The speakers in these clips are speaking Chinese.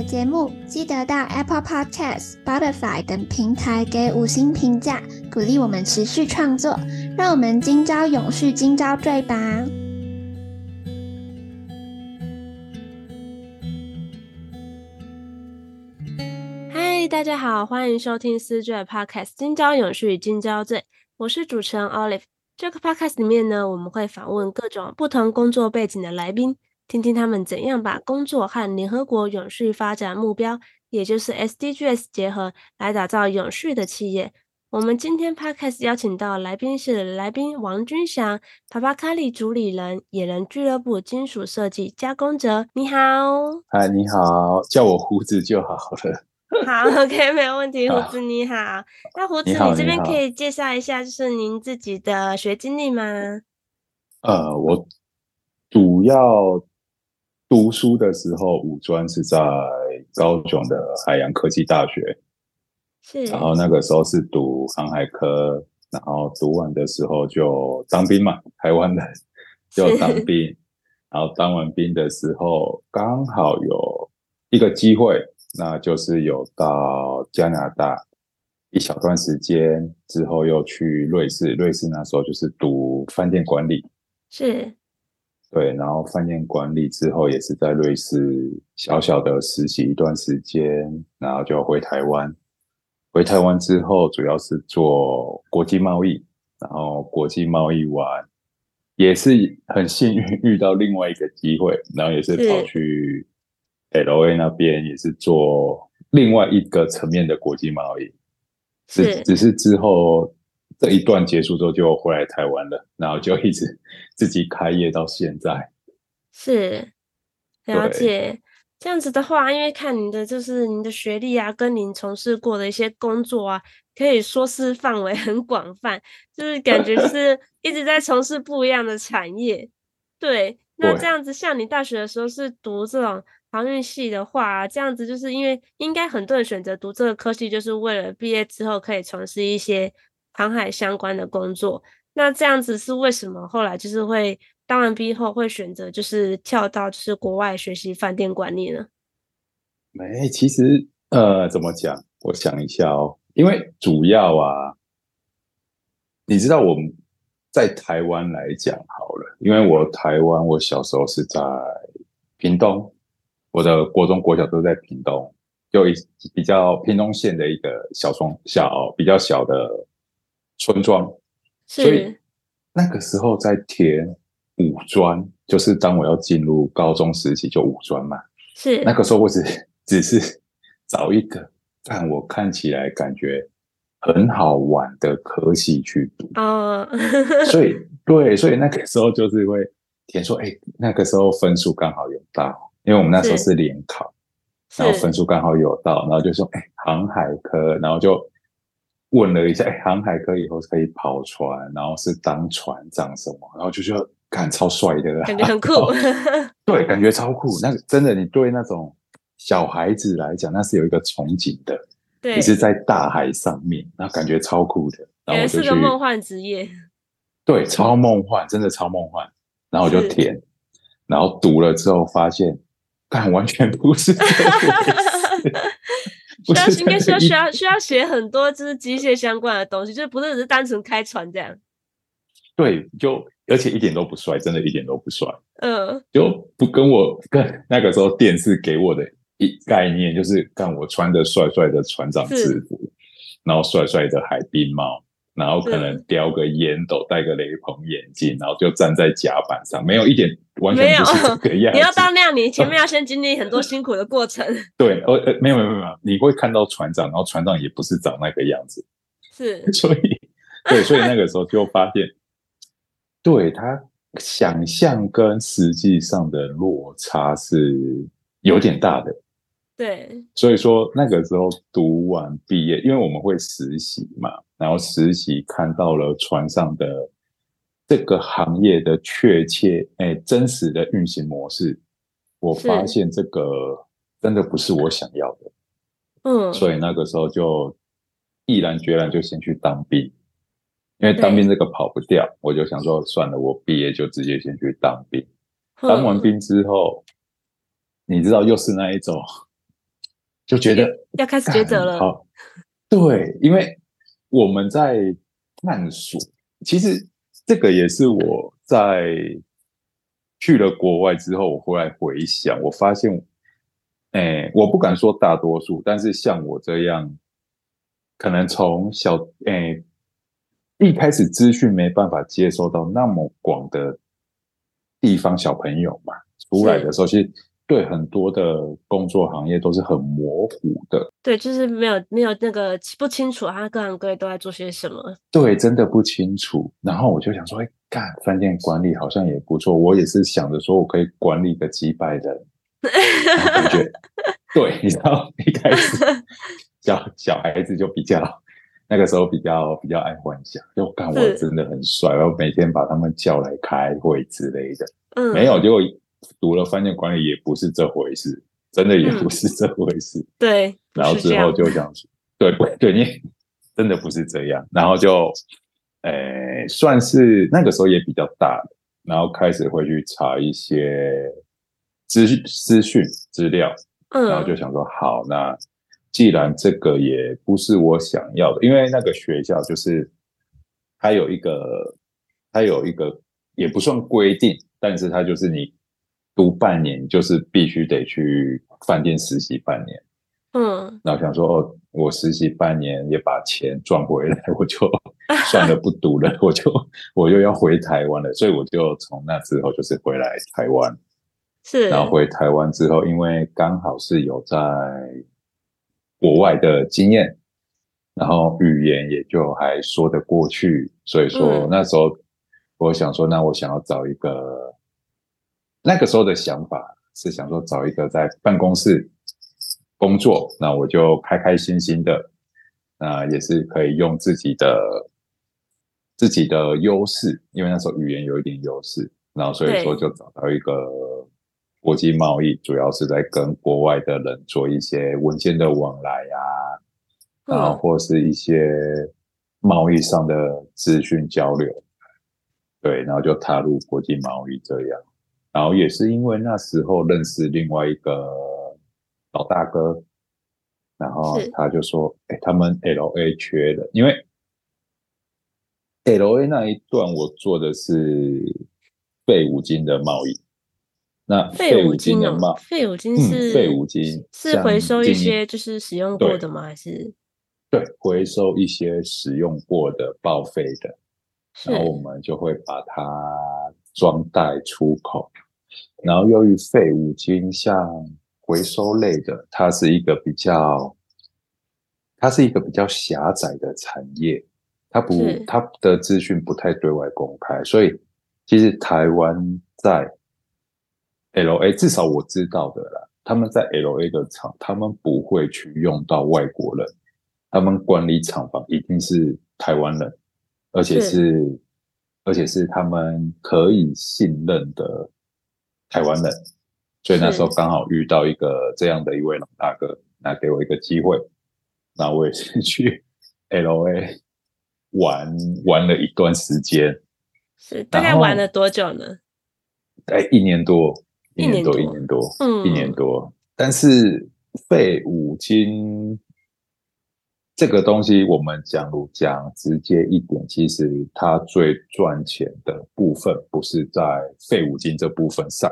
的节目记得到 Apple Podcast、Spotify 等平台给五星评价，鼓励我们持续创作。让我们今朝永续，今朝醉吧！嗨，大家好，欢迎收听思缀 Podcast，今朝永续，今朝醉。我是主持人 Olive。这个 Podcast 里面呢，我们会访问各种不同工作背景的来宾。听听他们怎样把工作和联合国永续发展目标，也就是 SDGs 结合，来打造永续的企业。我们今天 Podcast 邀请到来宾是来宾王军祥，帕帕卡利主理人，野人俱乐部金属设计加工者。你好，嗨，你好，叫我胡子就好了。好，OK，没有问题。胡子你好，那胡子你这边可以介绍一下，就是您自己的学经历吗？呃，我主要。读书的时候，五专是在高雄的海洋科技大学，是。然后那个时候是读航海科，然后读完的时候就当兵嘛，台湾人就当兵。然后当完兵的时候，刚好有一个机会，那就是有到加拿大一小段时间，之后又去瑞士，瑞士那时候就是读饭店管理，是。对，然后饭店管理之后，也是在瑞士小小的实习一段时间，然后就回台湾。回台湾之后，主要是做国际贸易，然后国际贸易完，也是很幸运遇到另外一个机会，然后也是跑去 LA 那边，也是做另外一个层面的国际贸易。是，只只是之后。这一段结束之后就回来台湾了，然后就一直自己开业到现在。是，了解。这样子的话，因为看你的就是你的学历啊，跟您从事过的一些工作啊，可以说是范围很广泛，就是感觉是一直在从事不一样的产业。对，那这样子，像你大学的时候是读这种航运系的话，这样子就是因为应该很多人选择读这个科系，就是为了毕业之后可以从事一些。航海相关的工作，那这样子是为什么？后来就是会当完兵后会选择就是跳到就是国外学习饭店管理呢？没，其实呃，怎么讲？我想一下哦，因为主要啊，你知道我们在台湾来讲好了，因为我台湾我小时候是在屏东，我的国中国小都在屏东，就一比较屏东县的一个小村小比较小的。村庄，所以那个时候在填五专，就是当我要进入高中时期就五专嘛。是那个时候我只 只是找一个让我看起来感觉很好玩的科系去读。哦，所以对，所以那个时候就是会填说，哎，那个时候分数刚好有到，因为我们那时候是联考，然后分数刚好有到，然后就说，哎，航海科，然后就。问了一下，哎，航海科以后可以跑船，然后是当船长什么，然后就觉得感超帅的，感觉很酷。对，感觉超酷。那真的，你对那种小孩子来讲，那是有一个憧憬的。对，你是在大海上面，然后感觉超酷的。然后我就是个梦幻职业。对，超梦幻，真的超梦幻。然后我就填，然后读了之后发现，但完全不是这需要应该需要需要需要写很多就是机械相关的东西，就是不是只是单纯开船这样。对，就而且一点都不帅，真的一点都不帅。嗯，就不跟我跟那个时候电视给我的一概念，就是看我穿着帅帅的船长制服，然后帅帅的海滨帽。然后可能叼个烟斗，戴个雷朋眼镜，然后就站在甲板上，没有一点完全不是这个样子。你要到那样，你前面要先经历很多辛苦的过程。对，呃呃，没有没有没有，你会看到船长，然后船长也不是长那个样子。是，所以对，所以那个时候就发现，对他想象跟实际上的落差是有点大的。对，所以说那个时候读完毕业，因为我们会实习嘛，然后实习看到了船上的这个行业的确切哎真实的运行模式，我发现这个真的不是我想要的，嗯，所以那个时候就毅然决然就先去当兵，因为当兵这个跑不掉，我就想说算了，我毕业就直接先去当兵，当完兵之后，你知道又是那一种。就觉得要开始抉择了。好，对，因为我们在探索。其实这个也是我在去了国外之后，我回来回想，我发现，哎，我不敢说大多数，但是像我这样，可能从小，哎，一开始资讯没办法接收到那么广的地方，小朋友嘛，出来的时候，其实。对很多的工作行业都是很模糊的，对，就是没有没有那个不清楚，他各行各业都在做些什么。对，真的不清楚。然后我就想说，哎，干饭店管理好像也不错。我也是想着说我可以管理个几百人，感觉 对，你知道，一开始 小小孩子就比较那个时候比较比较爱幻想，就干我真的很帅，然后每天把他们叫来开会之类的。嗯，没有，结果。读了饭店管理也不是这回事，真的也不是这回事。嗯、对，然后之后就想说，对对对，你真的不是这样。然后就，诶，算是那个时候也比较大，然后开始会去查一些资资讯资料，然后就想说，好，那既然这个也不是我想要的，因为那个学校就是它有一个，它有一个也不算规定，但是它就是你。读半年就是必须得去饭店实习半年，嗯，然后想说哦，我实习半年也把钱赚回来，我就算了不读了，我就我又要回台湾了，所以我就从那之后就是回来台湾，是，然后回台湾之后，因为刚好是有在国外的经验，然后语言也就还说得过去，所以说那时候我想说，那我想要找一个。那个时候的想法是想说找一个在办公室工作，那我就开开心心的，那也是可以用自己的自己的优势，因为那时候语言有一点优势，然后所以说就找到一个国际贸易，主要是在跟国外的人做一些文件的往来啊，然后或是一些贸易上的资讯交流，对，然后就踏入国际贸易这样。然后也是因为那时候认识另外一个老大哥，然后他就说：“哎，他们 LA 缺的，因为 LA 那一段我做的是废五金的贸易。那废五金的贸废五金是废五金是回收一些就是使用过的吗？还是对回收一些使用过的报废的，然后我们就会把它。”装袋出口，然后由于废五金像回收类的，它是一个比较，它是一个比较狭窄的产业，它不，它的资讯不太对外公开，所以其实台湾在 LA 至少我知道的啦，他们在 LA 的厂，他们不会去用到外国人，他们管理厂房一定是台湾人，而且是。而且是他们可以信任的台湾人，所以那时候刚好遇到一个这样的一位老大哥，那给我一个机会，那我也是去 LA 玩玩了一段时间。是大概玩了多久呢？哎，一年多，一年多，一年多，嗯，一年多。但是废五金。这个东西我们讲如讲直接一点，其实它最赚钱的部分不是在废五金这部分上。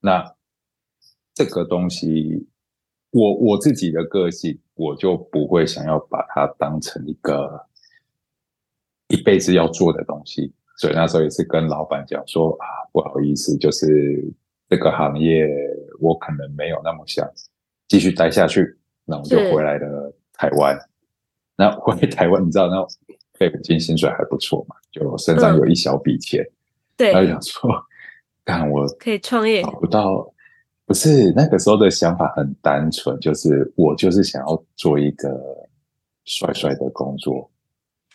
那这个东西，我我自己的个性，我就不会想要把它当成一个一辈子要做的东西。所以那时候也是跟老板讲说啊，不好意思，就是这个行业我可能没有那么想继续待下去，那我就回来了台湾。那回台湾，你知道那废五金薪水还不错嘛？就身上有一小笔钱，嗯、对，然后想说，但我可以创业，找不到，不是那个时候的想法很单纯，就是我就是想要做一个帅帅的工作，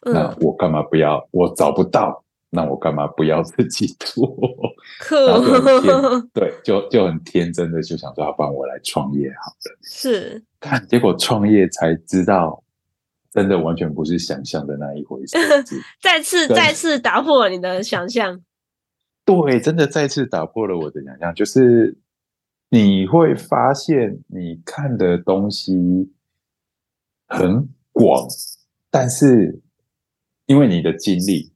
嗯、那我干嘛不要？我找不到，那我干嘛不要自己做？然后就很天 对，就就很天真的就想说，要不然我来创业好了。是，但结果创业才知道，真的完全不是想象的那一回事。再次再次打破了你的想象。对，真的再次打破了我的想象，就是。你会发现，你看的东西很广，但是因为你的经历，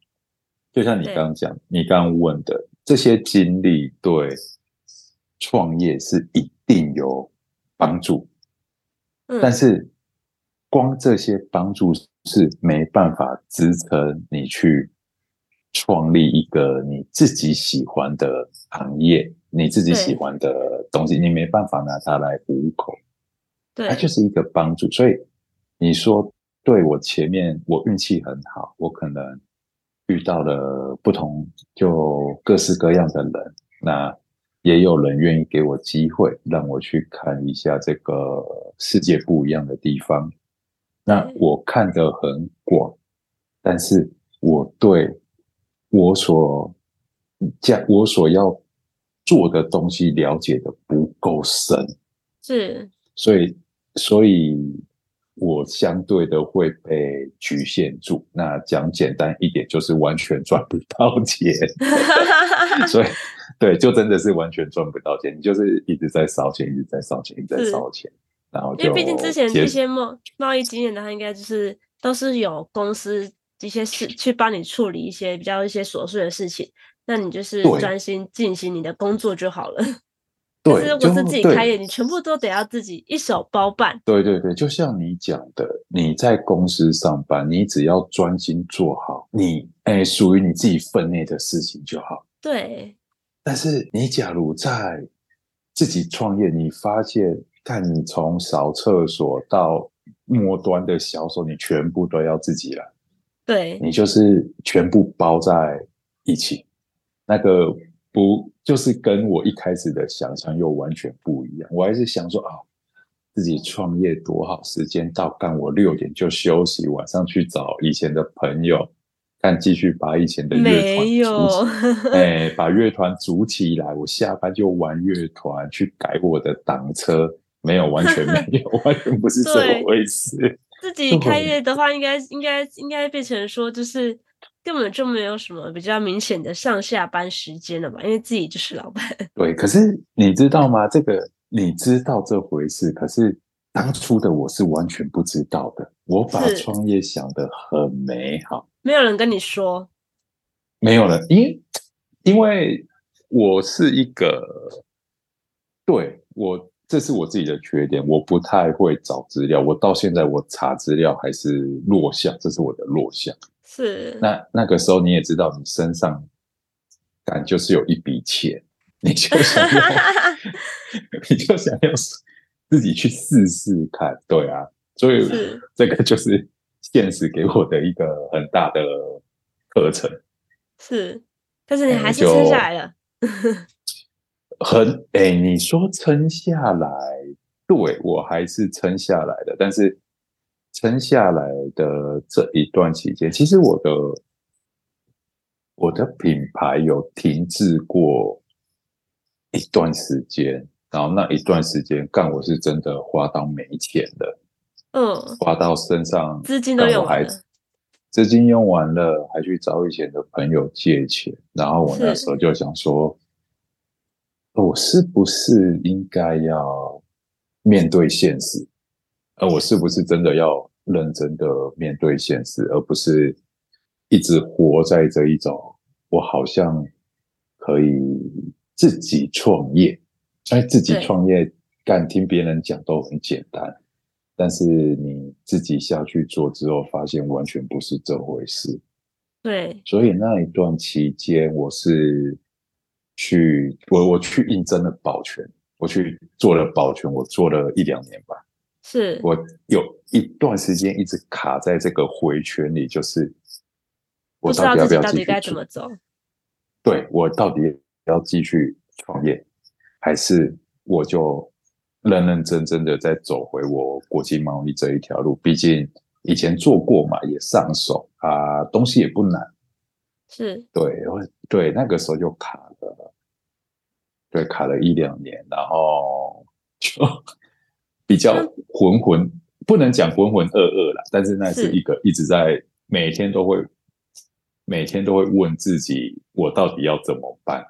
就像你刚刚讲，你刚刚问的这些经历，对创业是一定有帮助。但是光这些帮助是没办法支撑你去创立一个你自己喜欢的行业。你自己喜欢的东西，你没办法拿它来糊口，对，它就是一个帮助。所以你说，对，我前面我运气很好，我可能遇到了不同就各式各样的人，那也有人愿意给我机会，让我去看一下这个世界不一样的地方。那我看得很广，但是我对我所讲我所要。做的东西了解的不够深，是，所以，所以我相对的会被局限住。那讲简单一点，就是完全赚不到钱。所以，对，就真的是完全赚不到钱。你就是一直在烧钱，一直在烧钱，一直在烧钱。然后，因为毕竟之前这些贸贸易经验的话，应该就是都是有公司一些事去帮你处理一些比较一些琐碎的事情。那你就是专心进行你的工作就好了。对，就是如果是自己开业，你全部都得要自己一手包办。对对对，就像你讲的，你在公司上班，你只要专心做好你哎属于你自己分内的事情就好。对。但是你假如在自己创业，你发现，看你从扫厕所到末端的销售，你全部都要自己来。对。你就是全部包在一起。那个不就是跟我一开始的想象又完全不一样？我还是想说啊，自己创业多好，时间到干，我六点就休息，晚上去找以前的朋友，但继续把以前的乐团哎，把乐团组起来，我下班就玩乐团，去改我的档车，没有，完全没 有，完全不是这么回事。自己开业的话应该，应该应该应该变成说就是。根本就没有什么比较明显的上下班时间了嘛，因为自己就是老板。对，可是你知道吗？这个你知道这回事，可是当初的我是完全不知道的。我把创业想得很美好，没有人跟你说，没有人，因因为我是一个，对，我这是我自己的缺点，我不太会找资料。我到现在我查资料还是弱项，这是我的弱项。是，那那个时候你也知道，你身上感就是有一笔钱，你就想要，你就想要自己去试试看，对啊，所以这个就是现实给我的一个很大的课程。是，但是你还是撑下来了。很哎、欸，你说撑下来，对，我还是撑下来的，但是。撑下来的这一段期间，其实我的我的品牌有停滞过一段时间，然后那一段时间干我是真的花到没钱了，嗯，花到身上资金都用完了，资金用完了，还去找以前的朋友借钱，然后我那时候就想说，我是不是应该要面对现实？而我是不是真的要认真的面对现实，而不是一直活在这一种我好像可以自己创业，哎，自己创业干，听别人讲都很简单，但是你自己下去做之后，发现完全不是这回事。对，所以那一段期间，我是去我我去应征了保全，我去做了保全，我做了一两年吧。是我有一段时间一直卡在这个回圈里，就是我到底要不要继续做？对，我到底要继续创业，还是我就认认真真的在走回我国际贸易这一条路。毕竟以前做过嘛，也上手啊，东西也不难。是，对，对，那个时候就卡了，对，卡了一两年，然后就比较浑浑，不能讲浑浑噩噩了，但是那是一个一直在每天都会。每天都会问自己，我到底要怎么办？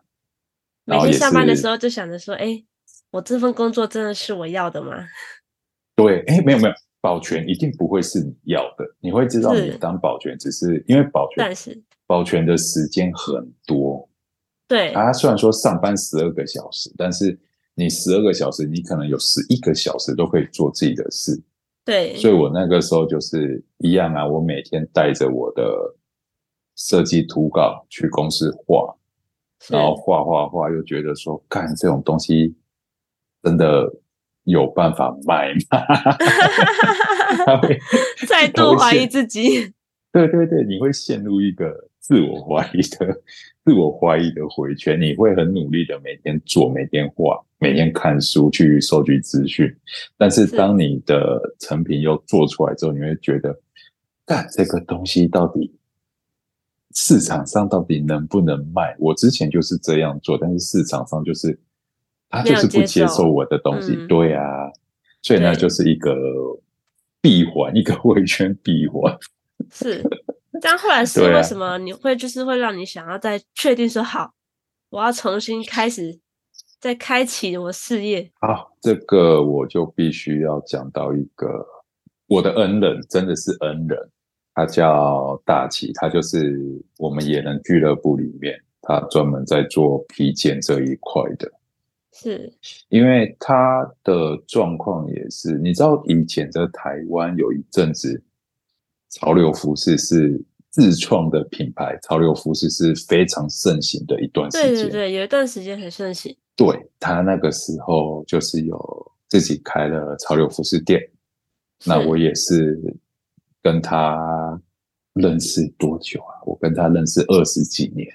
每天下班的时候就想着说，哎，我这份工作真的是我要的吗？对，哎，没有没有，保全一定不会是你要的。你会知道，你当保全只是因为保全，但是保全的时间很多。对，他虽然说上班十二个小时，但是你十二个小时，你可能有十一个小时都可以做自己的事。对，所以我那个时候就是一样啊，我每天带着我的。设计图稿去公司画，然后画画画，又觉得说，干这种东西真的有办法卖吗？再度怀疑自己。对对对，你会陷入一个自我怀疑的、自我怀疑的回圈。你会很努力的每天做、每天画、每天看书去收集资讯，但是当你的成品又做出来之后，你会觉得，干这个东西到底？市场上到底能不能卖？我之前就是这样做，但是市场上就是他就是不接受我的东西，嗯、对啊，所以呢就是一个闭环，一个 回圈闭环。是，但后来是为什么你会就是会让你想要再确定说好，我要重新开始再开启我事业？好，这个我就必须要讲到一个我的恩人，真的是恩人。他叫大奇，他就是我们野人俱乐部里面，他专门在做皮件这一块的。是，因为他的状况也是，你知道以前在台湾有一阵子，潮流服饰是自创的品牌，潮流服饰是非常盛行的一段时间。对对对，有一段时间很盛行。对，他那个时候就是有自己开了潮流服饰店，那我也是。跟他认识多久啊？我跟他认识二十几年，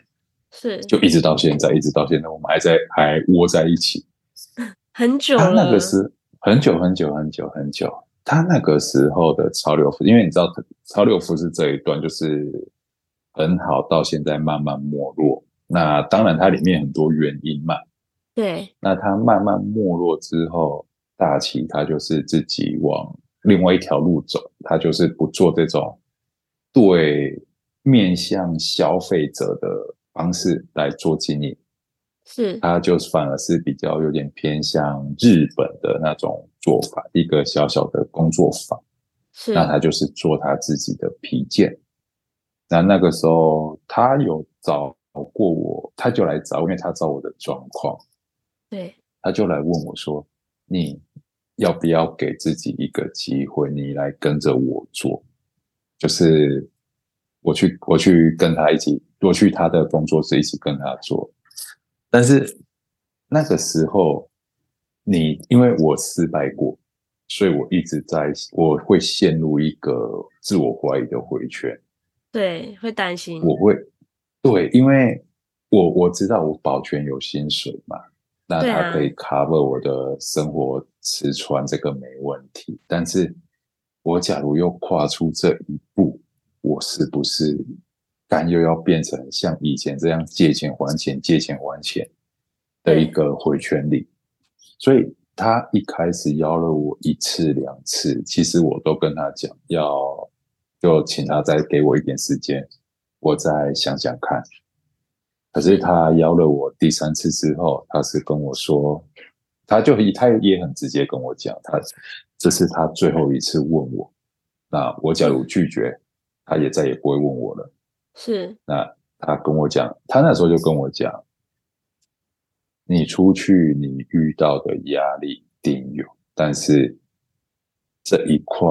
是就一直到现在，一直到现在，我们还在还窝在一起，很久了。他那个是很久很久很久很久。他那个时候的潮流服，因为你知道潮流服饰这一段就是很好，到现在慢慢没落。那当然，它里面很多原因嘛。对。那它慢慢没落之后，大奇他就是自己往。另外一条路走，他就是不做这种对面向消费者的方式来做经营，是，他就反而是比较有点偏向日本的那种做法，一个小小的工作坊，是，那他就是做他自己的皮件。那那个时候他有找过我，他就来找，因为他知道我的状况，对，他就来问我说：“你。”要不要给自己一个机会？你来跟着我做，就是我去，我去跟他一起，我去他的工作室一起跟他做。但是那个时候，你因为我失败过，所以我一直在，我会陷入一个自我怀疑的回圈。对，会担心。我会，对，因为我我知道我保全有薪水嘛。那他可以 cover 我的生活吃穿，这个没问题。啊、但是，我假如又跨出这一步，我是不是干又要变成像以前这样借钱还钱、借钱还钱的一个回圈里？所以他一开始邀了我一次两次，其实我都跟他讲，要就请他再给我一点时间，我再想想看。可是他邀了我第三次之后，他是跟我说，他就他也很直接跟我讲，他这是他最后一次问我，那我假如拒绝，他也再也不会问我了。是，那他跟我讲，他那时候就跟我讲，你出去你遇到的压力一定有，但是这一块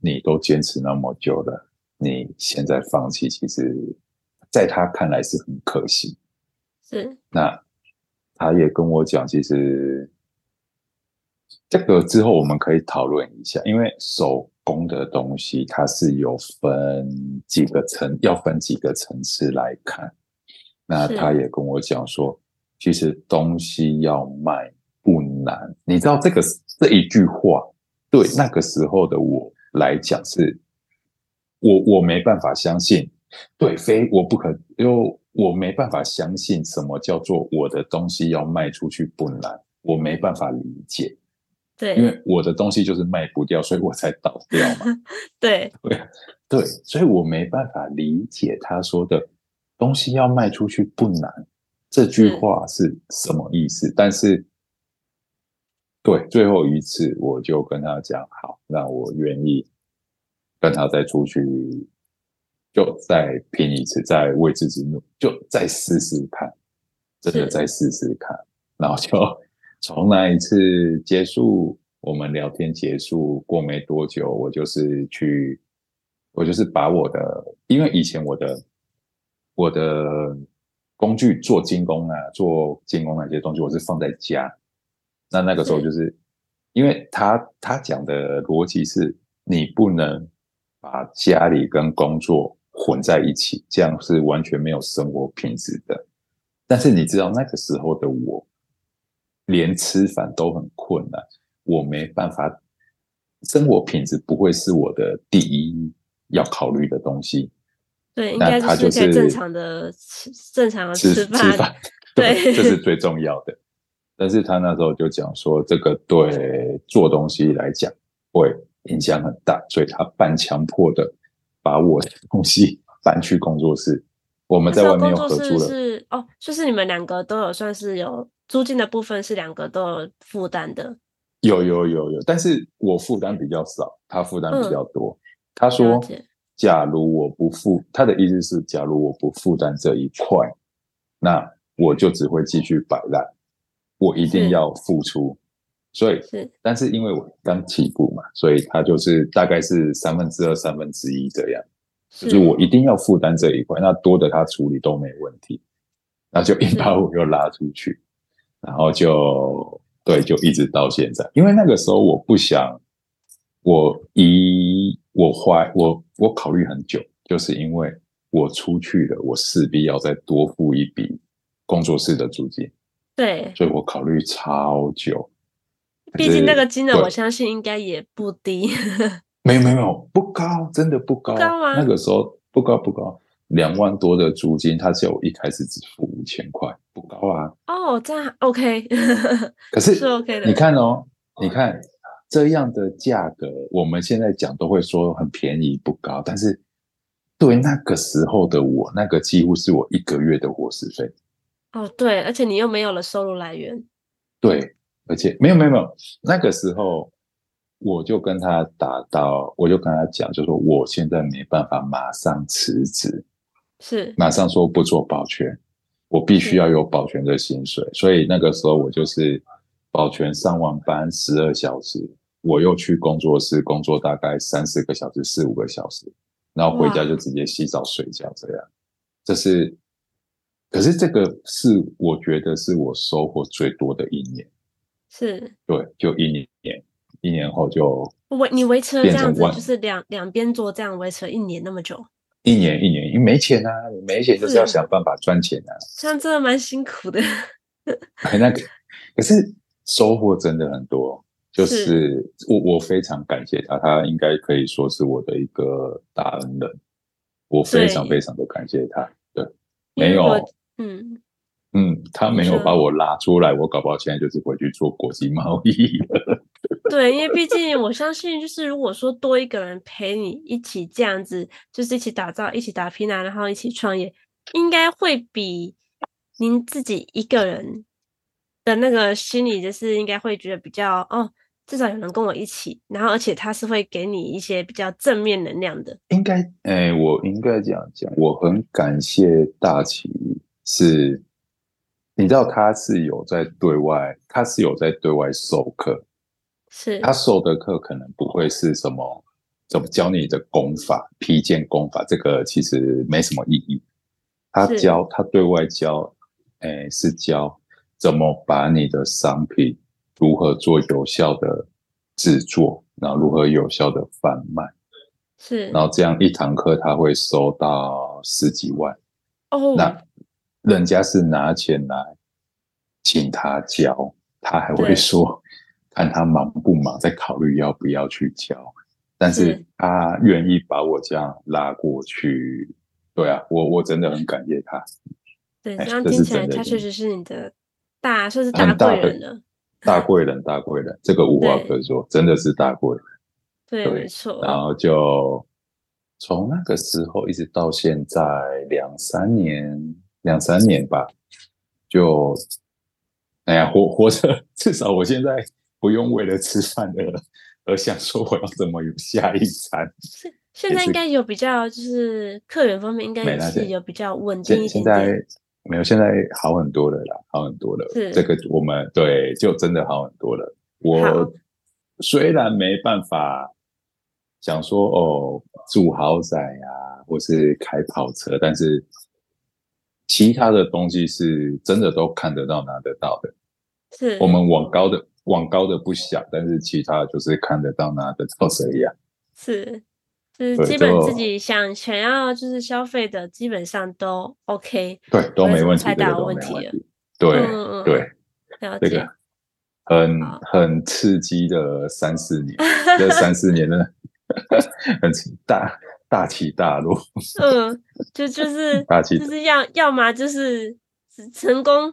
你都坚持那么久了，你现在放弃，其实。在他看来是很可惜，是。那他也跟我讲，其实这个之后我们可以讨论一下，因为手工的东西它是有分几个层，要分几个层次来看。那他也跟我讲说，其实东西要卖，不难。你知道这个这一句话，对那个时候的我来讲是，我我没办法相信，对，非我不可，因为我没办法相信什么叫做我的东西要卖出去不难，我没办法理解。对，因为我的东西就是卖不掉，所以我才倒掉嘛。对对对，所以我没办法理解他说的东西要卖出去不难。这句话是什么意思？但是，对，最后一次我就跟他讲，好，那我愿意跟他再出去，就再拼一次，再为自己努，就再试试看，真的再试试看。然后就从那一次结束，我们聊天结束过没多久，我就是去，我就是把我的，因为以前我的我的。工具做精工啊，做精工那些东西，我是放在家。那那个时候就是，因为他他讲的逻辑是，你不能把家里跟工作混在一起，这样是完全没有生活品质的。但是你知道那个时候的我，连吃饭都很困难，我没办法，生活品质不会是我的第一要考虑的东西。对，应该就是可以正常的吃，正常的吃饭，吃饭，对，这是 最重要的。但是他那时候就讲说，这个对做东西来讲会影响很大，所以他半强迫的把我的东西搬去工作室。我们在外面有合租了，是，是哦，就是你们两个都有算是有租金的部分是两个都有负担的。有有有有，但是我负担比较少，他负担比较多。嗯、他说。假如我不负，他的意思是，假如我不负担这一块，那我就只会继续摆烂。我一定要付出，所以，是，但是因为我刚起步嘛，所以他就是大概是三分之二、三分之一这样，就是我一定要负担这一块，那多的他处理都没问题，那就一把我又拉出去，然后就对，就一直到现在，因为那个时候我不想，我一。我怀我我考虑很久，就是因为我出去了，我势必要再多付一笔工作室的租金。对，所以我考虑超久。毕竟那个金额，我相信应该也不低。没有没有没有，不高，真的不高。高吗？那个时候不高不高，两万多的租金，他只有一开始只付五千块，不高啊。哦，这样 OK。可是是 OK 的。你看哦，你看。这样的价格，我们现在讲都会说很便宜不高，但是对那个时候的我，那个几乎是我一个月的伙食费。哦，对，而且你又没有了收入来源。对，而且没有没有没有，那个时候我就跟他打到，我就跟他讲，就说我现在没办法马上辞职，是马上说不做保全，我必须要有保全的薪水，所以那个时候我就是保全上完班十二小时。我又去工作室工作大概三四个小时，四五个小时，然后回家就直接洗澡睡觉，这样。这是，可是这个是我觉得是我收获最多的一年。是，对，就一年，一年后就维你维持了这样子，就是两两边做这样维持了一年那么久。一年一年，因为没钱啊，没钱就是要想办法赚钱啊。这样真的蛮辛苦的。那个，可是收获真的很多。就是我，我非常感谢他，他应该可以说是我的一个大恩人，我非常非常的感谢他。对，没有，嗯嗯，他没有把我拉出来，我搞不好现在就是回去做国际贸易了。对，因为毕竟我相信，就是如果说多一个人陪你一起这样子，就是一起打造、一起打拼啊，然后一起创业，应该会比您自己一个人的那个心理，就是应该会觉得比较哦。至少有人跟我一起，然后而且他是会给你一些比较正面能量的。应该，哎、我应该这样讲，我很感谢大奇，是，你知道他是有在对外，他是有在对外授课，是。他授的课可能不会是什么怎么教你的功法、批件功法，这个其实没什么意义。他教他对外教，哎、欸，是教怎么把你的商品。如何做有效的制作，然后如何有效的贩卖，是，然后这样一堂课他会收到十几万。哦，那人家是拿钱来请他教，他还会说看他忙不忙，再考虑要不要去教。但是他愿意把我这样拉过去，对啊，我我真的很感谢他。对，这样听起来，他确实是你的大，算是大贵人了。大贵人，大贵人，这个无话可说，真的是大贵人。对，没错。然后就从那个时候一直到现在两三年，两三年吧，就哎呀，活活着，至少我现在不用为了吃饭的。而想说我要怎么有下一餐？是现在应该有比较，就是客源方面应该也是有比较稳定一点点。现在没有，现在好很多了啦，好很多了。是这个我们对，就真的好很多了。我虽然没办法想说哦，住豪宅啊，或是开跑车，但是其他的东西是真的都看得到、拿得到的。是我们往高的。往高的不想，但是其他就是看得到拿得到这样。是，就是基本自己想想要就是消费的，基本上都 OK。对，都没问题，太大的问题了。对嗯对，了解。这个很很刺激的三四年，这三四年呢，很大大起大落。嗯，就就是大起，就是要要么就是成功，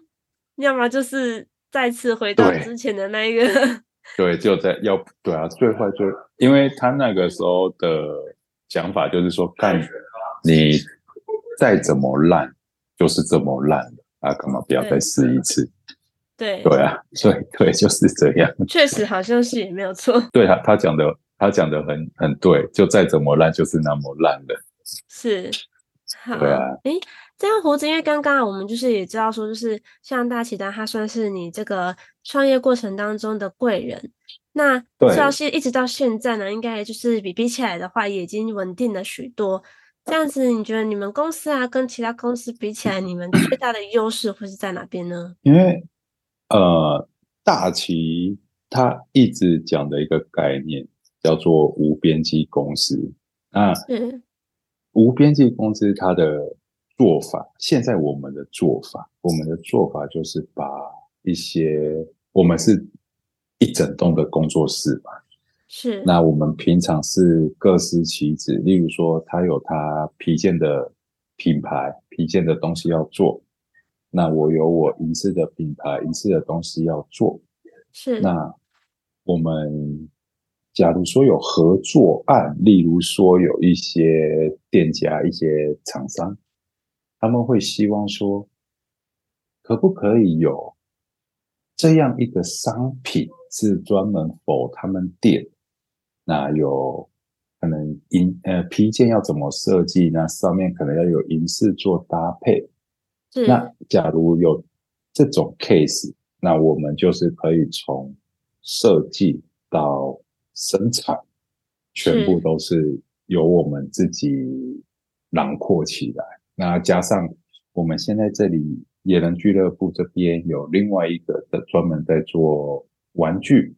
要么就是。再次回到之前的那一个，对，就在要对啊，最坏最，因为他那个时候的想法就是说，看你再怎么烂，就是这么烂了啊，干嘛不要再试一次？对对啊，所以对，就是这样。确实好像是也没有错。对啊，他讲的，他讲的很很对，就再怎么烂，就是那么烂的。是，好，对啊，诶这样活着，因为刚刚我们就是也知道说，就是像大启丹，他算是你这个创业过程当中的贵人。那至少是一直到现在呢，应该就是比比起来的话，也已经稳定了许多。这样子，你觉得你们公司啊，跟其他公司比起来，你们最大的优势会是在哪边呢？因为呃，大旗他一直讲的一个概念叫做无边际公司。那是无边际公司它的。做法，现在我们的做法，我们的做法就是把一些，我们是一整栋的工作室嘛，是。那我们平常是各司其职，例如说，他有他皮件的品牌，皮件的东西要做，那我有我银饰的品牌，银饰的东西要做，是。那我们假如说有合作案，例如说有一些店家、一些厂商。他们会希望说，可不可以有这样一个商品是专门 for 他们店？那有可能银呃皮件要怎么设计？那上面可能要有银饰做搭配。那假如有这种 case，那我们就是可以从设计到生产，全部都是由我们自己囊括起来。那加上我们现在这里野人俱乐部这边有另外一个的专门在做玩具，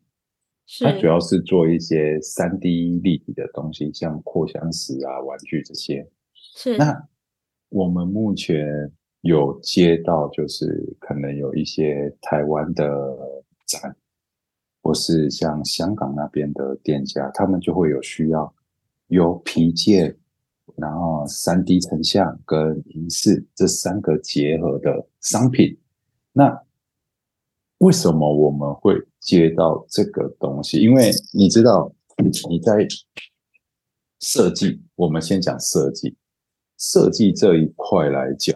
它主要是做一些三 D 立体的东西，像扩香石啊、玩具这些。是。那我们目前有接到，就是可能有一些台湾的展，或是像香港那边的店家，他们就会有需要有皮件。然后三 D 成像跟银饰这三个结合的商品，那为什么我们会接到这个东西？因为你知道你在设计，我们先讲设计，设计这一块来讲，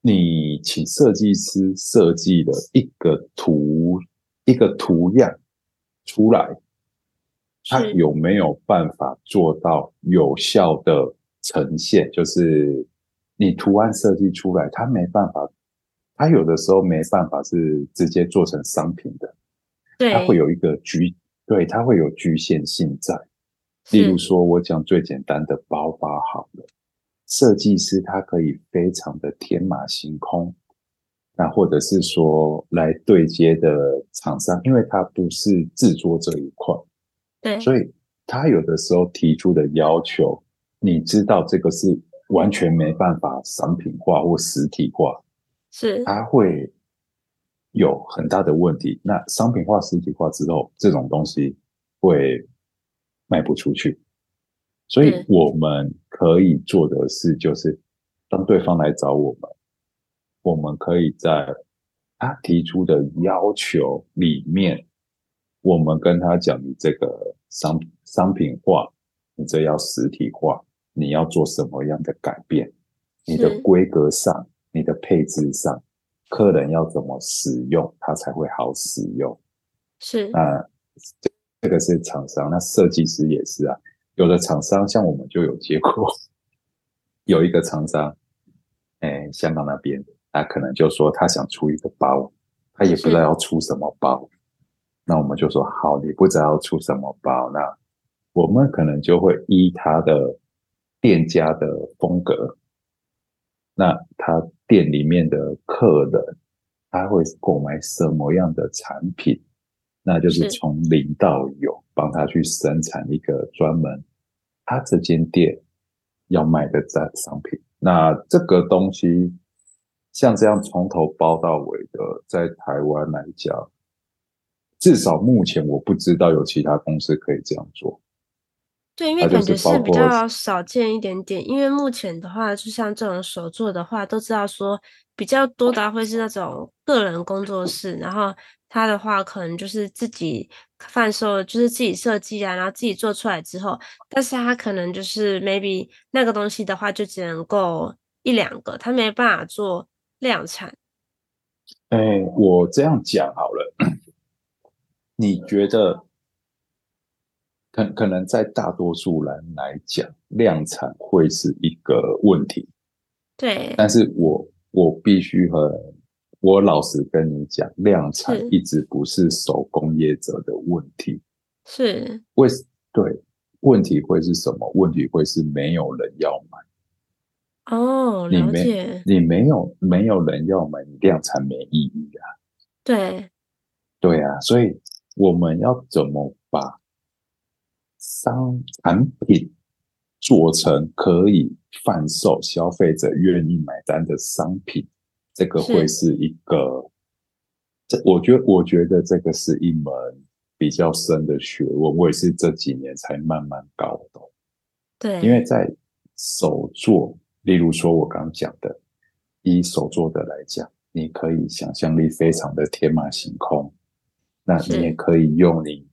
你请设计师设计的一个图，一个图样出来。他有没有办法做到有效的呈现？就是你图案设计出来，它没办法，它有的时候没办法是直接做成商品的，对，他会有一个局，对，它会有局限性在。例如说，我讲最简单的包包好了，设计师他可以非常的天马行空，那或者是说来对接的厂商，因为他不是制作这一块。对，所以他有的时候提出的要求，你知道这个是完全没办法商品化或实体化，是，他会有很大的问题。那商品化、实体化之后，这种东西会卖不出去。所以我们可以做的事就是，当对方来找我们，我们可以在他提出的要求里面，我们跟他讲：你这个商商品化，你这要实体化，你要做什么样的改变？你的规格上，你的配置上，客人要怎么使用，它才会好使用。是，那这个是厂商，那设计师也是啊。有的厂商像我们就有接过，有一个厂商，哎，香港那边，他可能就说他想出一个包，他也不知道要出什么包。那我们就说好，你不知道出什么包，那我们可能就会依他的店家的风格。那他店里面的客人，他会购买什么样的产品？那就是从零到有，帮他去生产一个专门他这间店要卖的这商品。那这个东西像这样从头包到尾的，在台湾来讲，至少目前我不知道有其他公司可以这样做。对，因为感觉是比较少见一点点。因为目前的话，就像这种手作的话，都知道说比较多的会是那种个人工作室，然后他的话可能就是自己贩售，就是自己设计啊，然后自己做出来之后，但是他可能就是 maybe 那个东西的话，就只能够一两个，他没办法做量产。哎，我这样讲好了，你觉得？可可能在大多数人来讲，量产会是一个问题。对，但是我我必须和我老实跟你讲，量产一直不是手工业者的问题。是，为对，问题会是什么？问题会是没有人要买。哦，了解。你没，你没有没有人要买，你量产没意义啊。对，对啊，所以我们要怎么把商产品做成可以贩售、消费者愿意买单的商品，这个会是一个，这我觉得，我觉得这个是一门比较深的学问。我也是这几年才慢慢搞懂。对，因为在手作，例如说我刚刚讲的，以手作的来讲，你可以想象力非常的天马行空，那你也可以用你。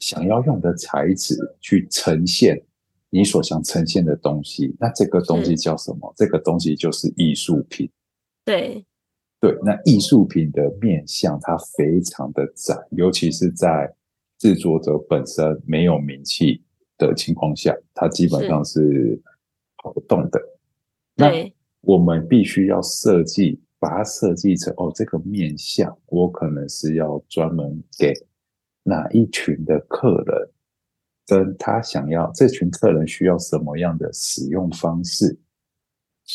想要用的材质去呈现你所想呈现的东西，那这个东西叫什么？这个东西就是艺术品。对，对，那艺术品的面向它非常的窄，尤其是在制作者本身没有名气的情况下，它基本上是跑不动的。那我们必须要设计，把它设计成哦，这个面向我可能是要专门给。哪一群的客人，跟他想要这群客人需要什么样的使用方式？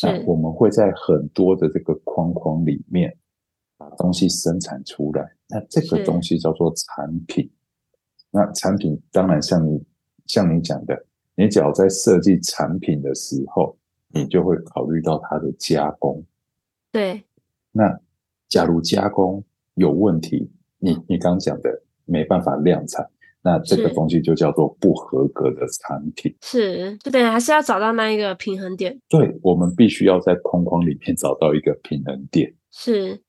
那我们会在很多的这个框框里面把东西生产出来。那这个东西叫做产品。那产品当然像你像你讲的，你只要在设计产品的时候，你就会考虑到它的加工。对。那假如加工有问题，你你刚讲的。没办法量产，那这个东西就叫做不合格的产品。是，就等于还是要找到那一个平衡点。对，我们必须要在框框里面找到一个平衡点。是，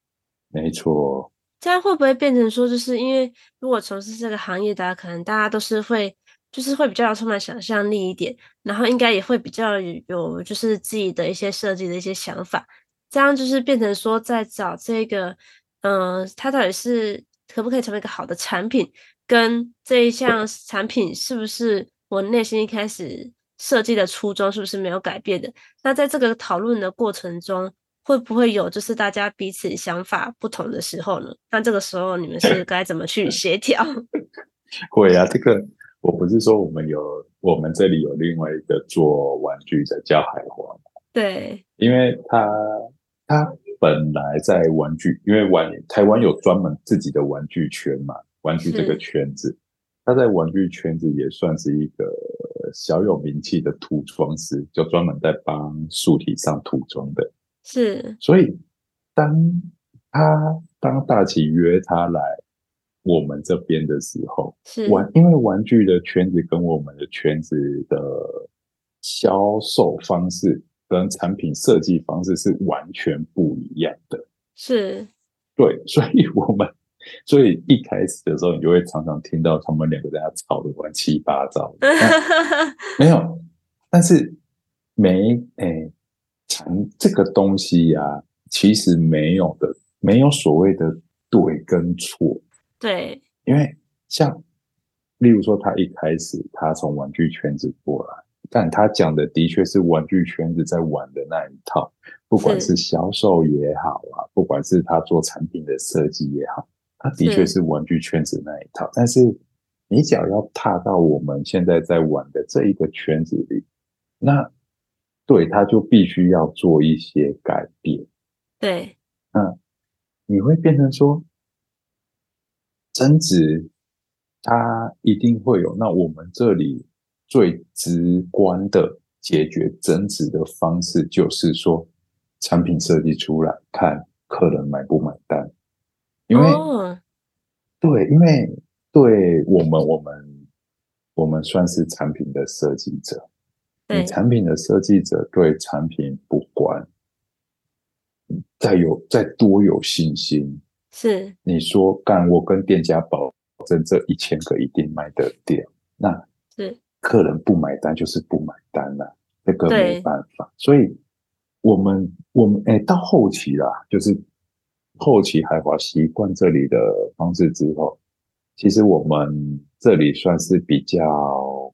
没错。这样会不会变成说，就是因为如果从事这个行业的，可能大家都是会，就是会比较充满想象力一点，然后应该也会比较有，就是自己的一些设计的一些想法。这样就是变成说，在找这个，嗯、呃，它到底是。可不可以成为一个好的产品？跟这一项产品是不是我内心一开始设计的初衷是不是没有改变的？那在这个讨论的过程中，会不会有就是大家彼此想法不同的时候呢？那这个时候你们是该怎么去协调？会啊，这个我不是说我们有，我们这里有另外一个做玩具的叫海华，对，因为他他。本来在玩具，因为玩台湾有专门自己的玩具圈嘛，玩具这个圈子，他在玩具圈子也算是一个小有名气的涂装师，就专门在帮树体上涂装的。是，所以当他当大奇约他来我们这边的时候，是玩，因为玩具的圈子跟我们的圈子的销售方式跟产品设计方式是完全不一样的。是，对，所以我们。所以一开始的时候，你就会常常听到他们两个在那吵得乱七八糟。没有，但是没诶，谈这个东西呀、啊，其实没有的，没有所谓的对跟错。对，因为像例如说，他一开始他从玩具圈子过来，但他讲的的确是玩具圈子在玩的那一套，不管是销售也好啊，不管是他做产品的设计也好。他的确是玩具圈子那一套，但是你只要要踏到我们现在在玩的这一个圈子里，那对他就必须要做一些改变。对，嗯，你会变成说增值，他一定会有。那我们这里最直观的解决争执的方式，就是说产品设计出来，看客人买不买单。因为、哦，对，因为对我们，我们我们算是产品的设计者。你产品的设计者对产品不管再有再多有信心，是你说干，我跟店家保证这一千个一定卖得掉，那是客人不买单就是不买单了，这个没办法。所以我们我们哎，到后期啦，就是。后期海华习惯这里的方式之后，其实我们这里算是比较，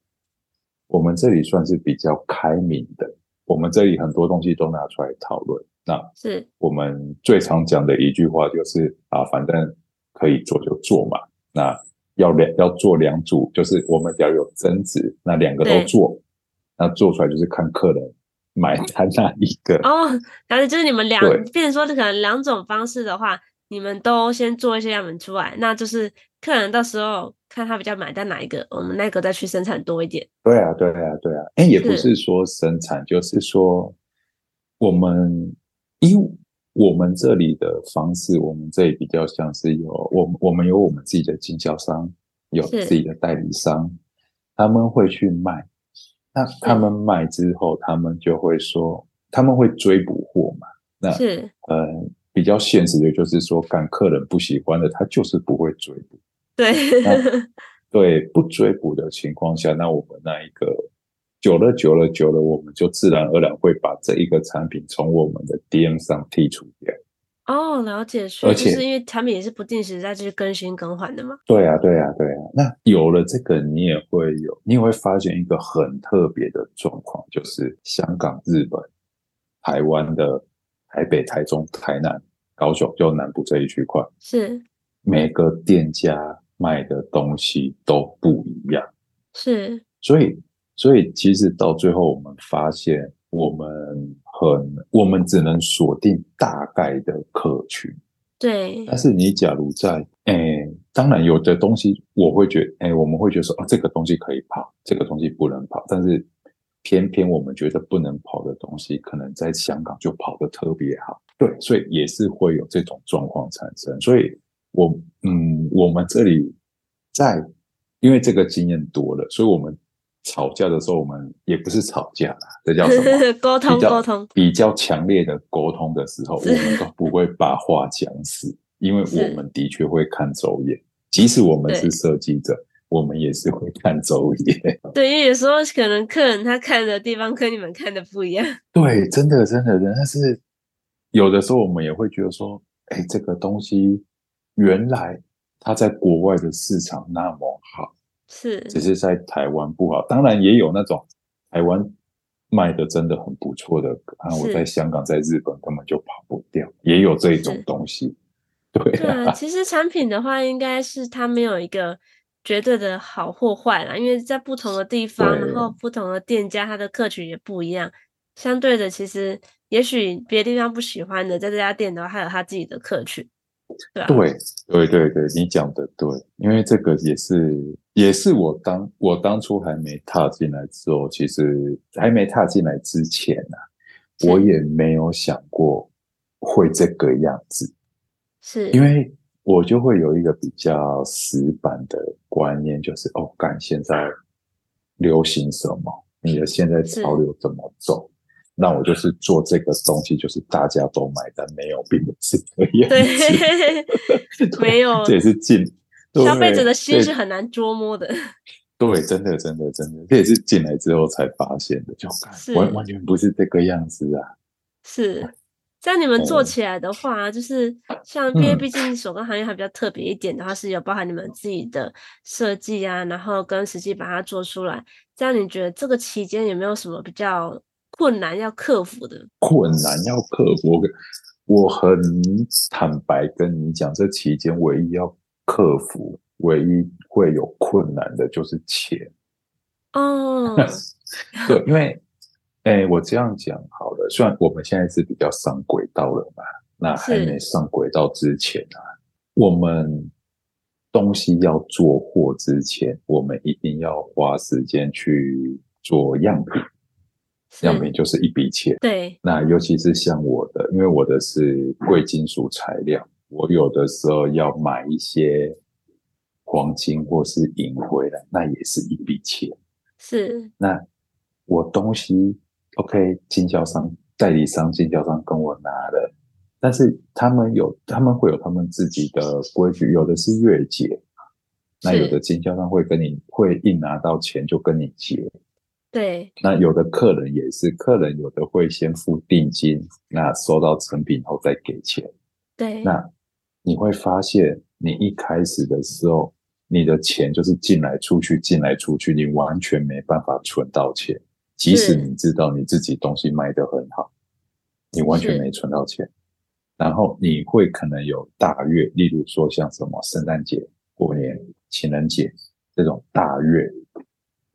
我们这里算是比较开明的。我们这里很多东西都拿出来讨论。那是我们最常讲的一句话就是啊，反正可以做就做嘛。那要两要做两组，就是我们只要有增值，那两个都做，那做出来就是看客人。买单那一个哦，然后就是你们两，变成说可能两种方式的话，你们都先做一些样本出来，那就是客人到时候看他比较买单哪一个，我们那个再去生产多一点。对啊，对啊，对啊，哎，也不是说生产，就是说我们因为我们这里的方式，我们这里比较像是有我我们有我们自己的经销商，有自己的代理商，他们会去卖。那他们卖之后，他们就会说他们会追补货嘛？那是呃比较现实的，就是说，干客人不喜欢的，他就是不会追补。对，对，不追补的情况下，那我们那一个久了久了久了，我们就自然而然会把这一个产品从我们的 DM 上剔除掉。哦，了解，所以就是因为产品也是不定时在去更新更换的嘛。对啊，对啊，对啊。那有了这个，你也会有，你也会发现一个很特别的状况，就是香港、日本、台湾的台北、台中、台南、高雄，就南部这一区块，是每个店家卖的东西都不一样。是，所以，所以其实到最后，我们发现我们。很，我们只能锁定大概的客群，对。但是你假如在，诶，当然有的东西我会觉得，诶，我们会觉得说，啊，这个东西可以跑，这个东西不能跑。但是偏偏我们觉得不能跑的东西，可能在香港就跑得特别好，对。所以也是会有这种状况产生。所以我，嗯，我们这里在，因为这个经验多了，所以我们。吵架的时候，我们也不是吵架啦，这叫什么？沟通，沟通。比较强烈的沟通的时候，我们都不会把话讲死，因为我们的确会看走眼。即使我们是设计者，我们也是会看走眼。对，因为有时候可能客人他看的地方跟你们看的不一样。对，真的，真的，但是有的时候我们也会觉得说，哎，这个东西原来它在国外的市场那么好。是，只是在台湾不好，当然也有那种台湾卖的真的很不错的，啊，我在香港、在日本根本就跑不掉，也有这种东西。对啊，其实产品的话，应该是它没有一个绝对的好或坏啦，因为在不同的地方，然后不同的店家，它的客群也不一样。相对的，其实也许别的地方不喜欢的，在这家店的话，还有他自己的客群。对啊，对对对对，你讲的对，因为这个也是也是我当我当初还没踏进来之后，其实还没踏进来之前呢、啊，我也没有想过会这个样子。是。因为我就会有一个比较死板的观念，就是哦，干现在流行什么，你的现在潮流怎么走，那我就是做这个东西，就是大家都买单，没有并不是这样对，没有，这也是进消费者的心是很难捉摸的。对，真的，真的，真的，这也是进来之后才发现的，就完完全不是这个样子啊。是，像你们做起来的话，哦、就是像因为毕竟手工行业还比较特别一点的话，是有包含你们自己的设计啊，然后跟实际把它做出来。这样你觉得这个期间有没有什么比较困难要克服的？困难要克服，我很坦白跟你讲，这期间唯一要克服。唯一会有困难的就是钱哦，对，因为，哎、欸，我这样讲好了，虽然我们现在是比较上轨道了嘛，那还没上轨道之前啊，我们东西要做货之前，我们一定要花时间去做样品，样品就是一笔钱，对，那尤其是像我的，因为我的是贵金属材料，我有的时候要买一些。黄金或是银回来，那也是一笔钱。是，那我东西 OK，经销商、代理商、经销商跟我拿的，但是他们有，他们会有他们自己的规矩，有的是月结，那有的经销商会跟你会一拿到钱就跟你结。对，那有的客人也是，客人有的会先付定金，那收到成品后再给钱。对，那你会发现，你一开始的时候。你的钱就是进来出去，进来出去，你完全没办法存到钱。即使你知道你自己东西卖得很好，你完全没存到钱。然后你会可能有大月，例如说像什么圣诞节、过年、情人节这种大月，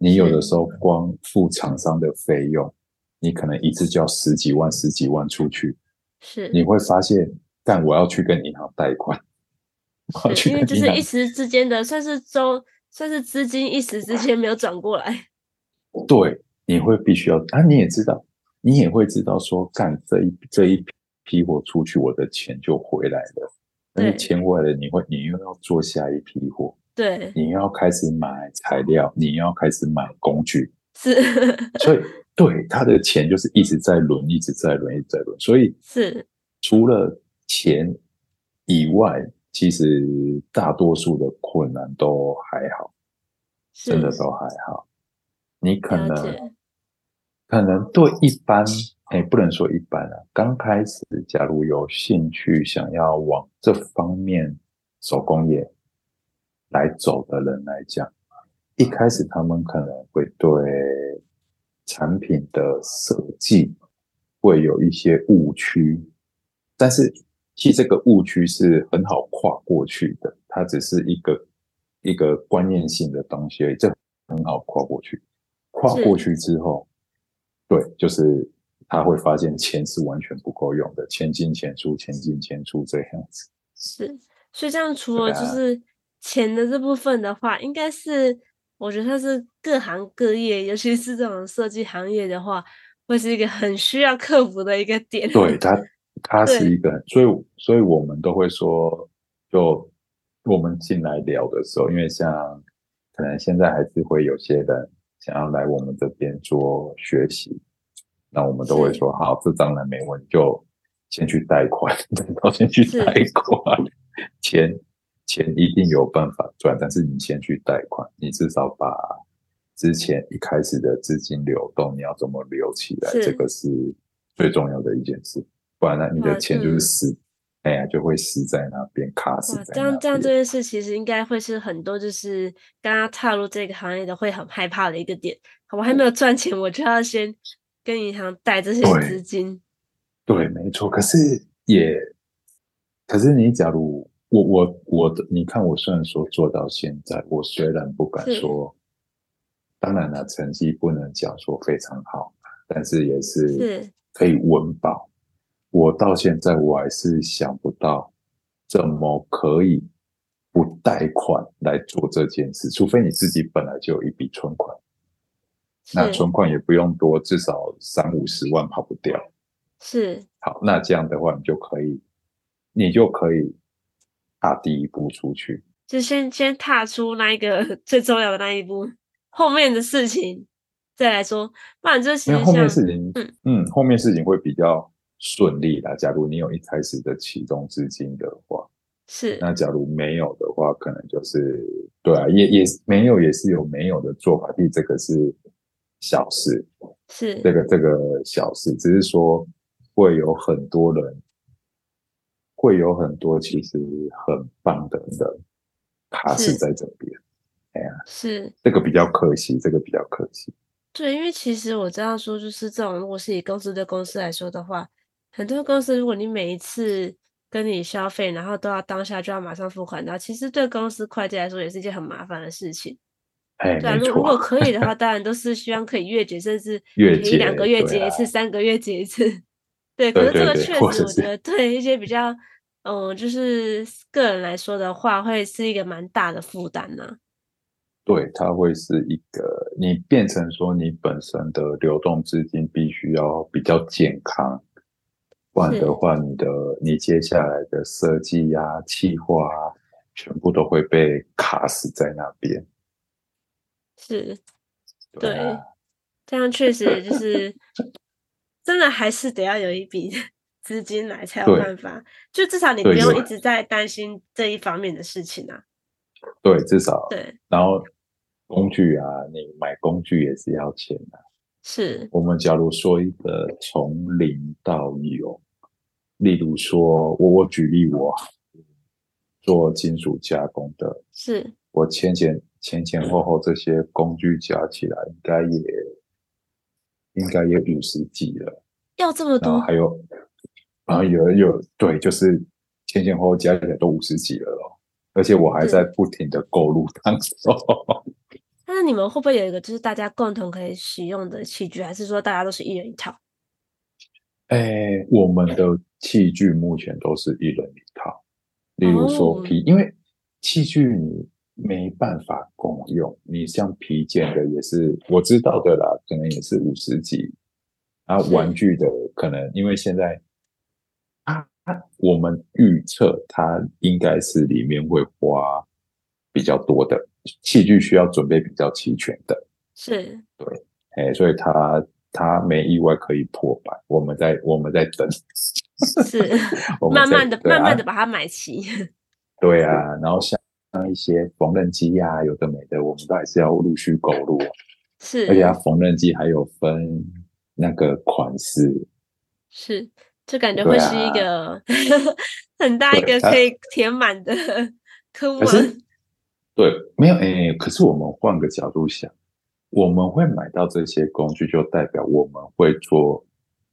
你有的时候光付厂商的费用，你可能一次就要十几万、十几万出去。是，你会发现，但我要去跟银行贷款。因为就是一时之间的，算是周，算是资金一时之间没有转过来。对，你会必须要啊，你也知道，你也会知道说，干这一这一批货出去，我的钱就回来了。那你钱回来了，你会你又要做下一批货，对，你要开始买材料，你要开始买工具，是，所以对他的钱就是一直在轮，一直在轮，一直在轮。所以是除了钱以外。其实大多数的困难都还好，真的都还好。你可能可能对一般，哎，不能说一般啊。刚开始，假如有兴趣想要往这方面手工业来走的人来讲，一开始他们可能会对产品的设计会有一些误区，但是。其实这个误区是很好跨过去的，它只是一个一个观念性的东西而已，这很好跨过去。跨过去之后，对，就是他会发现钱是完全不够用的，钱进钱出，钱进钱出这样子。是，所以这样除了就是钱的这部分的话，啊、应该是我觉得它是各行各业，尤其是这种设计行业的话，会是一个很需要克服的一个点。对它。它是一个，所以所以我们都会说，就我们进来聊的时候，因为像可能现在还是会有些人想要来我们这边做学习，那我们都会说，好，这当然没问题，就先去贷款，都先去贷款，钱钱一定有办法赚，但是你先去贷款，你至少把之前一开始的资金流动，你要怎么留起来，这个是最重要的一件事。不然呢，你的钱就是死，哎呀，就会死在那边，卡死在。这样这样，这件事其实应该会是很多就是刚刚踏入这个行业的会很害怕的一个点。我还没有赚钱，我就要先跟银行贷这些资金。对，对，没错。可是也，可是你假如我我我的，你看我虽然说做到现在，我虽然不敢说，当然了，成绩不能讲说非常好，但是也是可以温饱。我到现在我还是想不到怎么可以不贷款来做这件事，除非你自己本来就有一笔存款，那存款也不用多，至少三五十万跑不掉。是，好，那这样的话你就可以，你就可以踏第一步出去，就先先踏出那一个 最重要的那一步，后面的事情再来说。不然这其实后面事情，嗯嗯，后面事情会比较顺利啦。假如你有一开始的启动资金的话，是。那假如没有的话，可能就是对啊，也也没有，也是有没有的做法。第这个是小事，是这个这个小事，只是说会有很多人。会有很多其实很棒的人他是在这边，哎呀，是这个比较可惜，这个比较可惜。对，因为其实我这样说，就是这种如果是以公司对公司来说的话，很多公司如果你每一次跟你消费，然后都要当下就要马上付款，然后其实对公司会计来说也是一件很麻烦的事情。哎，对啊，如如果可以的话，当然都是希望可以月结，甚至 月结两个月结一次，啊、三个月结一次。对，可是这个确实我觉得对一些比较。嗯，就是个人来说的话，会是一个蛮大的负担呢。对，它会是一个你变成说你本身的流动资金必须要比较健康，不然的话，你的你接下来的设计呀、企划啊，全部都会被卡死在那边。是，对，这样确实就是 真的还是得要有一笔。资金来才有办法，就至少你不用一直在担心这一方面的事情啊。对，至少对。然后工具啊，你买工具也是要钱的。是。我们假如说一个从零到有，例如说我我举例我做金属加工的，是我前前前前后后这些工具加起来应该也应该也五十几了。要这么多？还有。然后有有对，就是前前后后加起来都五十几了咯，而且我还在不停的购入当中。但是你们会不会有一个就是大家共同可以使用的器具，还是说大家都是一人一套？哎，我们的器具目前都是一人一套。例如说皮，哦、因为器具你没办法共用，你像皮件的也是我知道的啦，可能也是五十几。然后玩具的可能因为现在。我们预测它应该是里面会花比较多的器具，需要准备比较齐全的。是，对，哎，所以它它没意外可以破百。我们在我们在等，是，慢慢的、啊、慢慢的把它买齐。对啊，然后像像一些缝纫机呀，有的没的，我们都还是要陆续购入。是，而且它缝纫机还有分那个款式。是。就感觉会是一个、啊、很大一个可以填满的 坑吗？对，没有诶、欸，可是我们换个角度想，我们会买到这些工具，就代表我们会做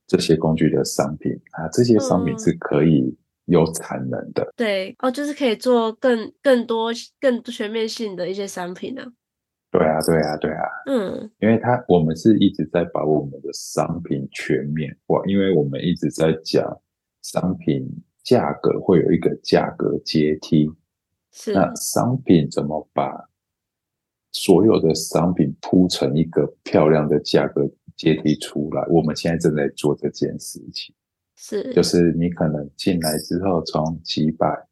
这些工具的商品啊，这些商品是可以有产能的。嗯、对哦，就是可以做更更多、更全面性的一些商品呢、啊。对啊，对啊，对啊，嗯，因为他我们是一直在把我们的商品全面化，因为我们一直在讲商品价格会有一个价格阶梯，是那商品怎么把所有的商品铺成一个漂亮的价格阶梯出来？我们现在正在做这件事情，是，就是你可能进来之后，从几百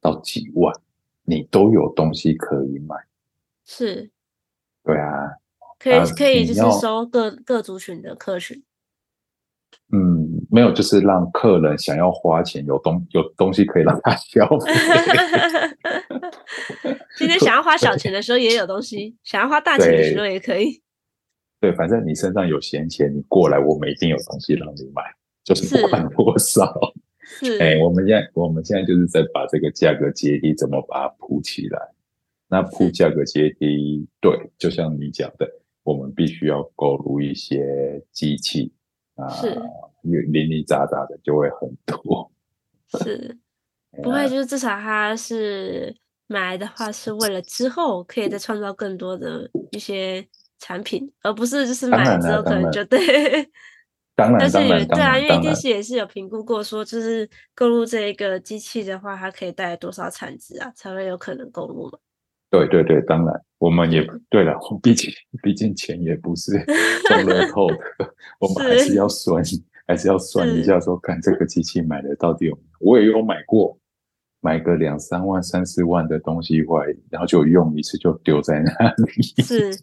到几万，你都有东西可以买，是。对啊，可以可以，就是收各各族群的客群。嗯，没有，就是让客人想要花钱，有东有东西可以让他消费。今天想要花小钱的时候也有东西，想要花大钱的时候也可以。对，反正你身上有闲钱，你过来，我们一定有东西让你买，就是不管多少。是，哎，我们现在我们现在就是在把这个价格阶梯怎么把它铺起来。那铺价格阶梯，对，就像你讲的，我们必须要购入一些机器啊，零零杂杂的就会很多。是，不会，就是至少它是买来的话，是为了之后可以再创造更多的一些产品，而不是就是买了之后可能就对。当然，但是也对啊，因为电视也是有评估过，说就是购入这一个机器的话，它可以带来多少产值啊，才会有可能购入嘛。对对对，当然，我们也对了，毕竟毕竟钱也不是中乐 透的，我们还是要算，还是要算一下说，说看这个机器买的到底有没有。我也有买过，买个两三万、三四万的东西回来，然后就用一次就丢在那里。是，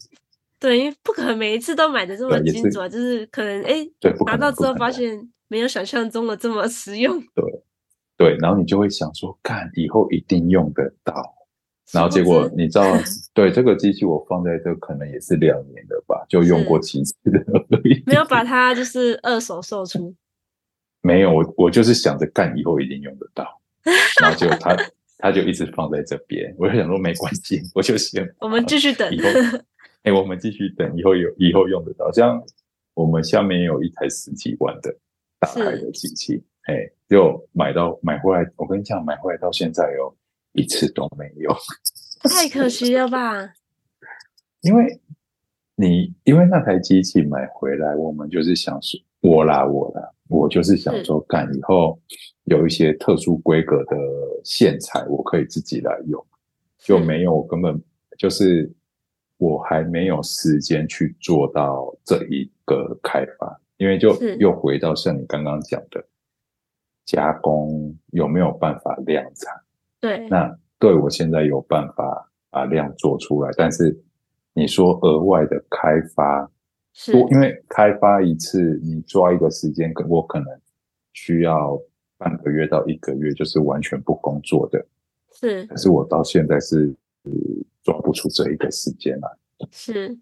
对，因为不可能每一次都买的这么精准，是就是可能哎，对，拿到之后发现没有想象中的这么实用。对，对，然后你就会想说，干，以后一定用得到。然后结果你知道，对这个机器我放在这可能也是两年了吧，就用过几次了，没有把它就是二手售出。没有，我我就是想着干，以后一定用得到。然后就它 它就一直放在这边，我就想说没关系，我就先我们继续等。以后 哎，我们继续等，以后有以后用得到。像我们下面有一台十几万的大台的机器，哎是，就买到买回来，我跟你讲，买回来到现在哦，一次都没有，太可惜了吧？因为你因为那台机器买回来，我们就是想说，我啦我啦。我就是想说，干以后有一些特殊规格的线材，我可以自己来用，就没有根本就是我还没有时间去做到这一个开发，因为就又回到像你刚刚讲的加工有没有办法量产？对，那对我现在有办法把量做出来，但是你说额外的开发。是，因为开发一次，你抓一个时间，我可能需要半个月到一个月，就是完全不工作的。是，可是我到现在是抓不出这一个时间来。是，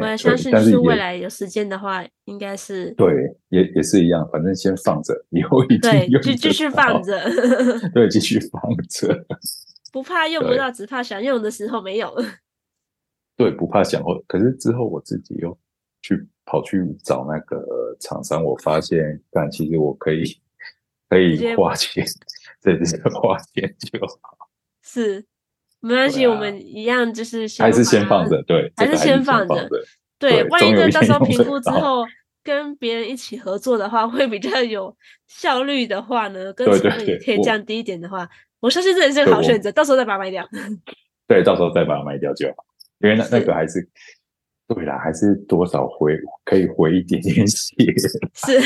我也相信是未来有时间的话，应该是对，也也是一样，反正先放着，以后一定用。对，就继续放着。对，继续放着。不怕用不到，只怕想用的时候没有。对，不怕想用，可是之后我自己又。去跑去找那个厂商，我发现，但其实我可以可以花钱，这只是花钱就好。是，没关系，啊、我们一样就是还是先放着，对，还是先放着。对，万一这到时候评估之后跟别人一起合作的话，会比较有效率的话呢，跟成本也可以降低一点的话，我，我相信这也是个好选择。到时候再把它卖掉。对，到时候再把它卖掉就好，因为那那个还是。对啦，还是多少回可以回一点点 血，是，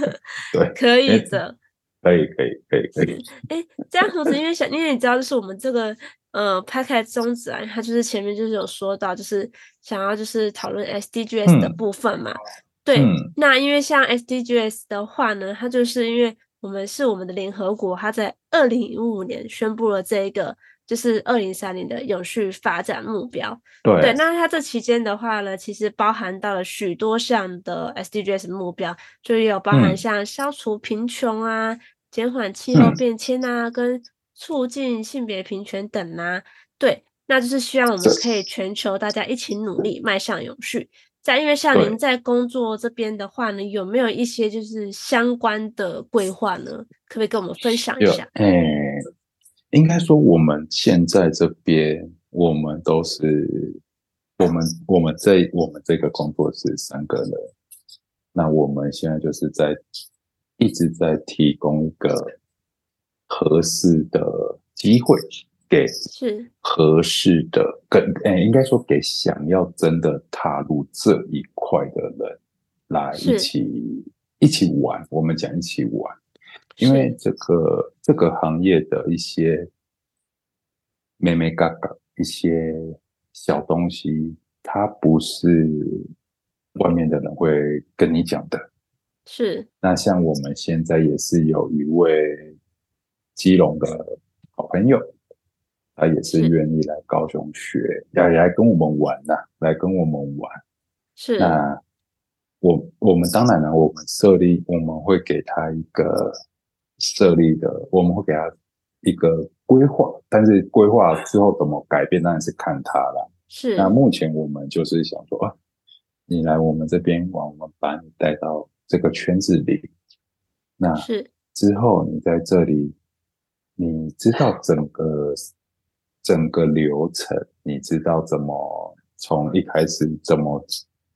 对，可以的，可以，可以，可以，可以。哎，这样子，因为想，因为你知道，就是我们这个呃拍开宗旨啊，它就是前面就是有说到，就是想要就是讨论 SDGs 的部分嘛。嗯、对，嗯、那因为像 SDGs 的话呢，它就是因为我们是我们的联合国，它在二零一五年宣布了这一个。就是二零三零的永续发展目标。对，对，那它这期间的话呢，其实包含到了许多项的 SDGs 目标，就有包含像消除贫穷啊、减缓、嗯、气候变迁啊、嗯、跟促进性别平权等啊。对，那就是希望我们可以全球大家一起努力，迈向永续。在因为像您在工作这边的话呢，有没有一些就是相关的规划呢？可不可以跟我们分享一下？应该说，我们现在这边，我们都是我们我们这我们这个工作室三个人，那我们现在就是在一直在提供一个合适的机会给是合适的跟诶，应该说给想要真的踏入这一块的人来一起一起玩，我们讲一起玩。因为这个这个行业的一些妹妹嘎嘎一些小东西，它不是外面的人会跟你讲的。是。那像我们现在也是有一位基隆的好朋友，他也是愿意来高雄学，要来跟我们玩呐，来跟我们玩。是。那我我们当然呢，我们设立我们会给他一个。设立的，我们会给他一个规划，但是规划之后怎么改变，当然是看他了。是。那目前我们就是想说，啊，你来我们这边玩，我们把你带到这个圈子里。那是之后你在这里，你知道整个整个流程，你知道怎么从一开始怎么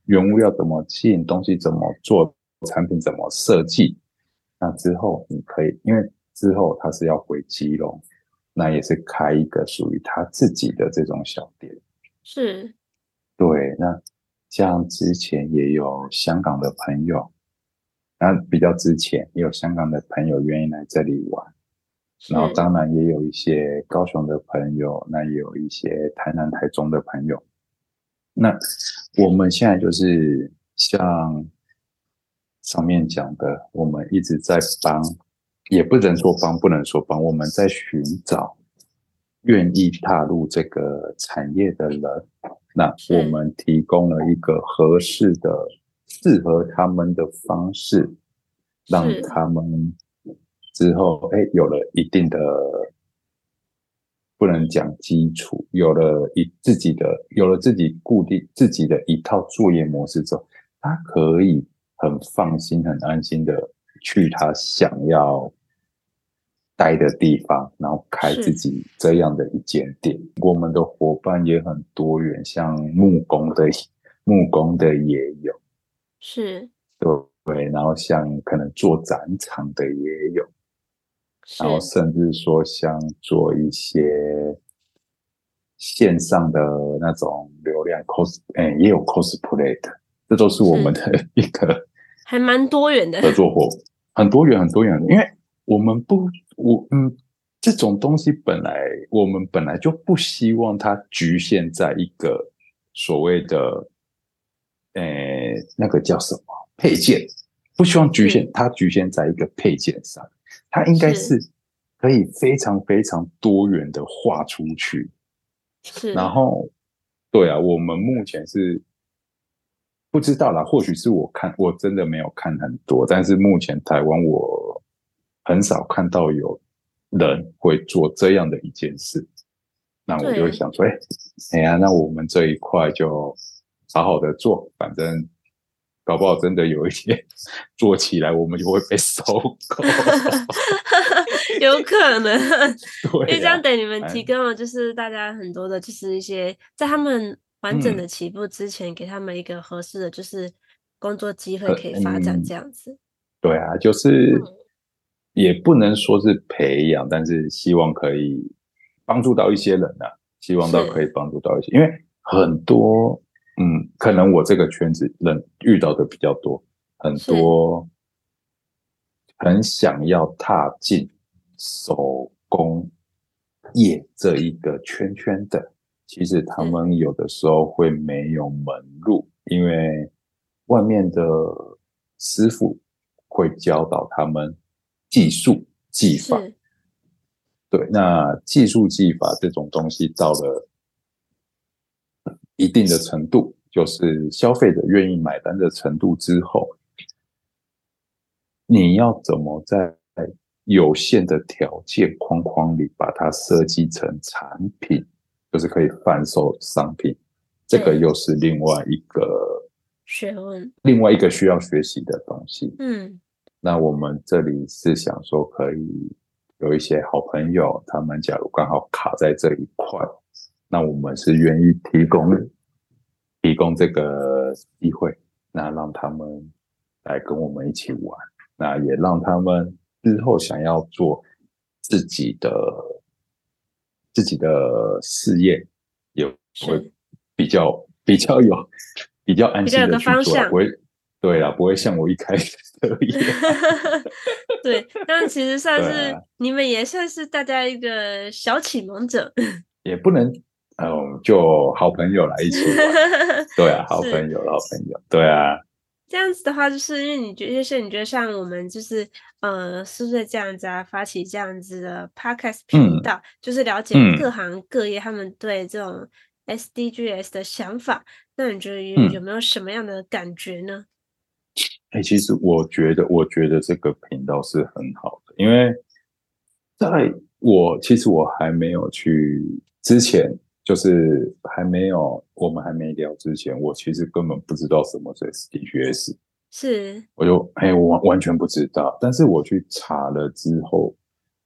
原物料怎么进，东西怎么做，产品怎么设计。那之后你可以，因为之后他是要回基隆，那也是开一个属于他自己的这种小店。是，对。那像之前也有香港的朋友，那比较之前也有香港的朋友愿意来这里玩，然后当然也有一些高雄的朋友，那也有一些台南、台中的朋友。那我们现在就是像上面讲的，我们一直在帮，也不能说帮，不能说帮，我们在寻找愿意踏入这个产业的人。那我们提供了一个合适的、适合他们的方式，让他们。之后，哎，有了一定的，不能讲基础，有了一自己的，有了自己固定自己的一套作业模式之后，他可以很放心、很安心的去他想要待的地方，然后开自己这样的一间店。我们的伙伴也很多元，像木工的，木工的也有，是，对对，然后像可能做展场的也有。然后甚至说像做一些线上的那种流量 cos，哎，也有 cosplay 的，这都是我们的 一个还蛮多元的合作伙，很多元很多元的，因为我们不，我嗯，这种东西本来我们本来就不希望它局限在一个所谓的，诶，那个叫什么？配件，不希望局限它局限在一个配件上。它应该是。可以非常非常多元的画出去，是。然后，对啊，我们目前是不知道啦，或许是我看我真的没有看很多，但是目前台湾我很少看到有人会做这样的一件事。那我就会想说，哎，哎呀，那我们这一块就好好的做，反正。搞不好真的有一天做起来，我们就会被收购，有可能。因为这样等你们提供了，就是大家很多的，就是一些在他们完整的起步之前，给他们一个合适的，就是工作机会可以发展这样子。对啊，就是也不能说是培养，但是希望可以帮助到一些人啊，希望到可以帮助到一些，因为很多。嗯，可能我这个圈子人遇到的比较多，很多很想要踏进手工业这一个圈圈的，其实他们有的时候会没有门路，因为外面的师傅会教导他们技术技法，对，那技术技法这种东西到了。一定的程度，就是消费者愿意买单的程度之后，你要怎么在有限的条件框框里把它设计成产品，就是可以贩售商品，这个又是另外一个学问，另外一个需要学习的东西。嗯，那我们这里是想说，可以有一些好朋友，他们假如刚好卡在这一块。那我们是愿意提供提供这个机会，那让他们来跟我们一起玩，那也让他们日后想要做自己的自己的事业，有会比较 比较有比较安心的去做，不会对啊，不会像我一开始一样。对，但其实算是你们也算是大家一个小启蒙者，也不能。嗯，就好朋友来一起玩，对啊，好朋友，好朋友，对啊。这样子的话，就是因为你觉得，就是你觉得像我们，就是呃，是不是这样子啊？发起这样子的 podcast 频道，嗯、就是了解各行各业他们对这种 SDGs 的想法。嗯、那你觉得有有没有什么样的感觉呢？哎、欸，其实我觉得，我觉得这个频道是很好的，因为在我其实我还没有去之前。就是还没有，我们还没聊之前，我其实根本不知道什么是 SDGs，是，我就哎，我完完全不知道。但是我去查了之后，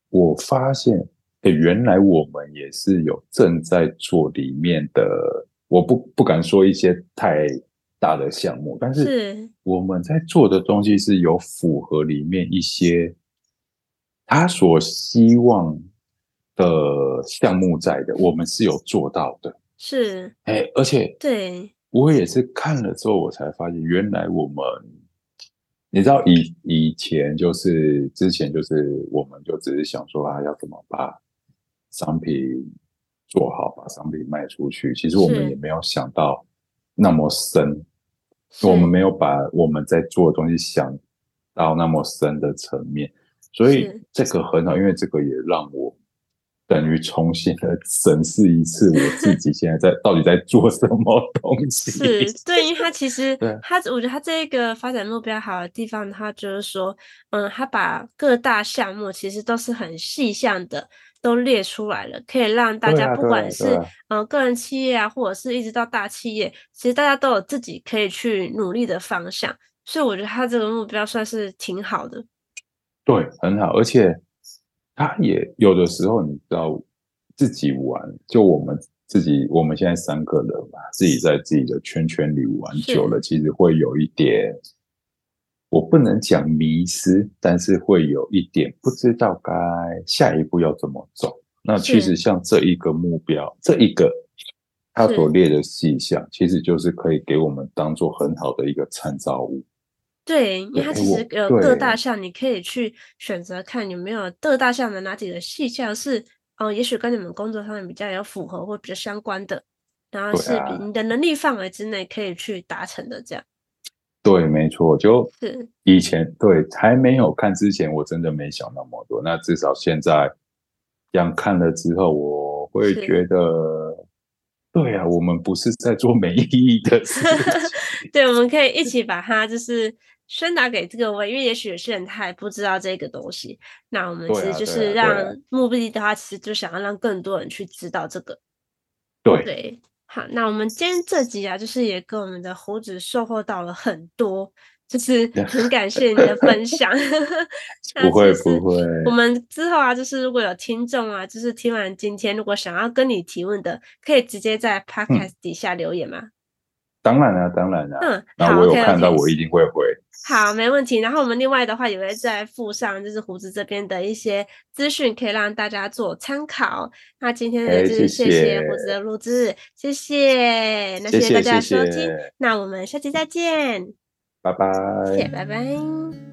我发现，哎，原来我们也是有正在做里面的，我不不敢说一些太大的项目，但是我们在做的东西是有符合里面一些他所希望。的项目在的，我们是有做到的，是，哎、欸，而且对，我也是看了之后，我才发现，原来我们你知道以以前就是之前就是我们就只是想说啊，要怎么把商品做好，把商品卖出去。其实我们也没有想到那么深，我们没有把我们在做的东西想到那么深的层面，所以这个很好，因为这个也让我。等于重新的审视一次我自己现在在到底在做什么东西。是对，因为他其实 他，我觉得他这一个发展目标好的地方，他就是说，嗯，他把各大项目其实都是很细项的都列出来了，可以让大家不管是嗯个人企业啊，或者是一直到大企业，其实大家都有自己可以去努力的方向。所以我觉得他这个目标算是挺好的。对，很好，而且。他也有的时候，你知道，自己玩，就我们自己，我们现在三个人嘛，自己在自己的圈圈里玩久了，其实会有一点，我不能讲迷失，但是会有一点不知道该下一步要怎么走。那其实像这一个目标，这一个他所列的细项，其实就是可以给我们当做很好的一个参照物。对，因为它其实有各大项，你可以去选择看有没有各大项的哪几个细项是，哦，也许跟你们工作上面比较有符合或比较相关的，然后是你的能力范围之内可以去达成的这样。对，没错，就是以前对还没有看之前，我真的没想那么多。那至少现在这样看了之后，我会觉得，对啊，我们不是在做没意义的事情。对，我们可以一起把它就是。宣达给这个位，因为也许有些人他还不知道这个东西。那我们其实就是让目的的话，其实就想要让更多人去知道这个。对对，好，那我们今天这集啊，就是也跟我们的胡子收获到了很多，就是很感谢你的分享。不会不会，我们之后啊，就是如果有听众啊，就是听完今天，如果想要跟你提问的，可以直接在 Podcast 底下留言吗？嗯当然了，当然了。嗯，那我有看到，我一定会回。好，没问题。然后我们另外的话也会再附上，就是胡子这边的一些资讯，可以让大家做参考。那今天呢，就是谢谢胡子的录制，谢谢，那谢谢大家收听。那我们下期再见，拜拜，谢谢，拜拜。